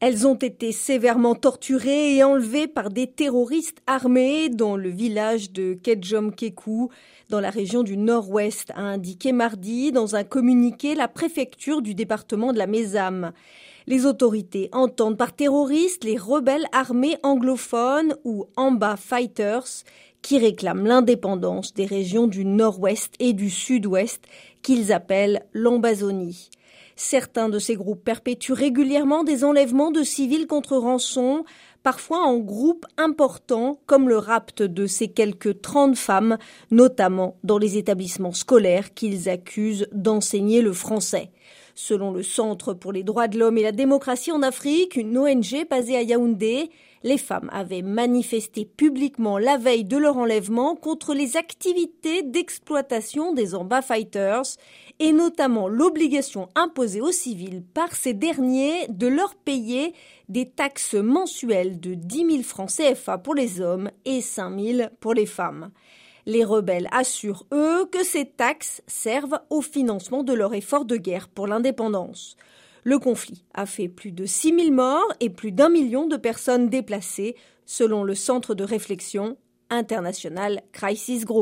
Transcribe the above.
Elles ont été sévèrement torturées et enlevées par des terroristes armés dans le village de Kedjomkekou, dans la région du Nord-Ouest, a indiqué mardi dans un communiqué la préfecture du département de la Mézame. Les autorités entendent par terroristes les rebelles armés anglophones ou Amba Fighters qui réclament l'indépendance des régions du Nord-Ouest et du Sud-Ouest qu'ils appellent l'Ambazonie. Certains de ces groupes perpétuent régulièrement des enlèvements de civils contre rançon, parfois en groupes importants, comme le rapt de ces quelques 30 femmes, notamment dans les établissements scolaires qu'ils accusent d'enseigner le français. Selon le Centre pour les droits de l'homme et la démocratie en Afrique, une ONG basée à Yaoundé, les femmes avaient manifesté publiquement la veille de leur enlèvement contre les activités d'exploitation des Amba Fighters et notamment l'obligation imposée aux civils par ces derniers de leur payer des taxes mensuelles de 10 000 francs CFA pour les hommes et 5 000 pour les femmes. Les rebelles assurent, eux, que ces taxes servent au financement de leur effort de guerre pour l'indépendance. Le conflit a fait plus de 6 000 morts et plus d'un million de personnes déplacées, selon le Centre de réflexion international Crisis Group.